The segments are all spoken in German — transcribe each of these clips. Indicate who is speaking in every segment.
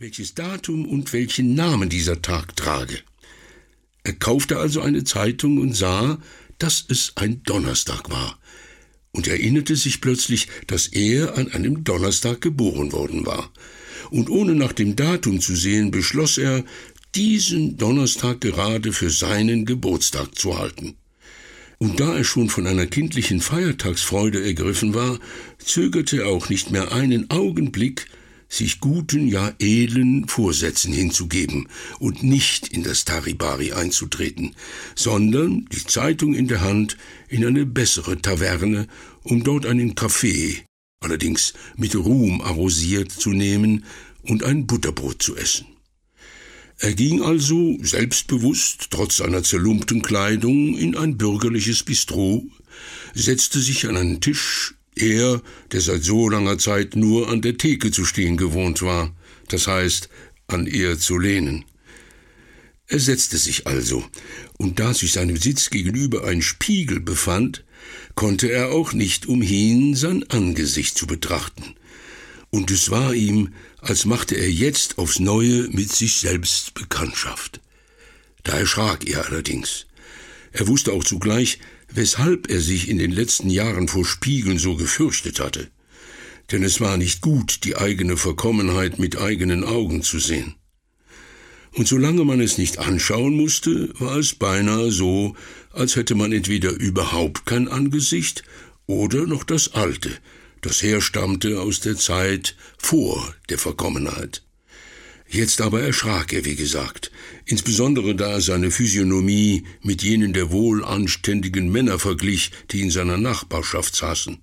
Speaker 1: welches Datum und welchen Namen dieser Tag trage. Er kaufte also eine Zeitung und sah, dass es ein Donnerstag war, und erinnerte sich plötzlich, dass er an einem Donnerstag geboren worden war. Und ohne nach dem Datum zu sehen, beschloss er, diesen Donnerstag gerade für seinen Geburtstag zu halten. Und da er schon von einer kindlichen Feiertagsfreude ergriffen war, zögerte er auch nicht mehr einen Augenblick, sich guten, ja edlen Vorsätzen hinzugeben und nicht in das Taribari einzutreten, sondern, die Zeitung in der Hand, in eine bessere Taverne, um dort einen Kaffee, allerdings mit Ruhm arrosiert, zu nehmen und ein Butterbrot zu essen. Er ging also, selbstbewusst, trotz seiner zerlumpten Kleidung, in ein bürgerliches Bistro, setzte sich an einen Tisch, er, der seit so langer Zeit nur an der Theke zu stehen gewohnt war, das heißt, an ihr zu lehnen. Er setzte sich also, und da sich seinem Sitz gegenüber ein Spiegel befand, konnte er auch nicht umhin, sein Angesicht zu betrachten und es war ihm, als machte er jetzt aufs neue mit sich selbst Bekanntschaft. Da erschrak er allerdings. Er wusste auch zugleich, weshalb er sich in den letzten Jahren vor Spiegeln so gefürchtet hatte. Denn es war nicht gut, die eigene Verkommenheit mit eigenen Augen zu sehen. Und solange man es nicht anschauen musste, war es beinahe so, als hätte man entweder überhaupt kein Angesicht oder noch das alte, das herstammte aus der Zeit vor der Verkommenheit. Jetzt aber erschrak er, wie gesagt, insbesondere da er seine Physiognomie mit jenen der wohlanständigen Männer verglich, die in seiner Nachbarschaft saßen.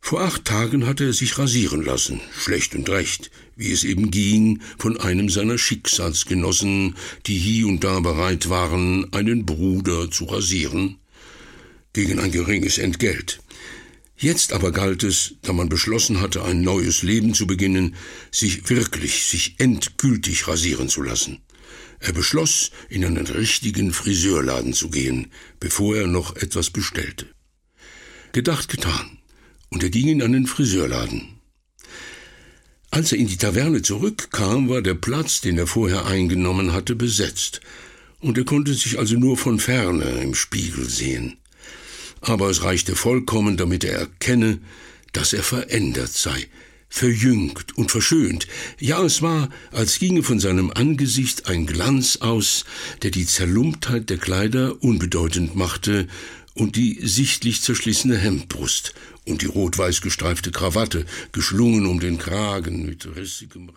Speaker 1: Vor acht Tagen hatte er sich rasieren lassen, schlecht und recht, wie es eben ging, von einem seiner Schicksalsgenossen, die hie und da bereit waren, einen Bruder zu rasieren, gegen ein geringes Entgelt. Jetzt aber galt es, da man beschlossen hatte, ein neues Leben zu beginnen, sich wirklich, sich endgültig rasieren zu lassen. Er beschloss, in einen richtigen Friseurladen zu gehen, bevor er noch etwas bestellte. Gedacht getan, und er ging in einen Friseurladen. Als er in die Taverne zurückkam, war der Platz, den er vorher eingenommen hatte, besetzt, und er konnte sich also nur von ferne im Spiegel sehen aber es reichte vollkommen, damit er erkenne, dass er verändert sei, verjüngt und verschönt. Ja, es war, als ginge von seinem Angesicht ein Glanz aus, der die Zerlumptheit der Kleider unbedeutend machte und die sichtlich zerschlissene Hemdbrust und die rot-weiß gestreifte Krawatte, geschlungen um den Kragen mit rissigem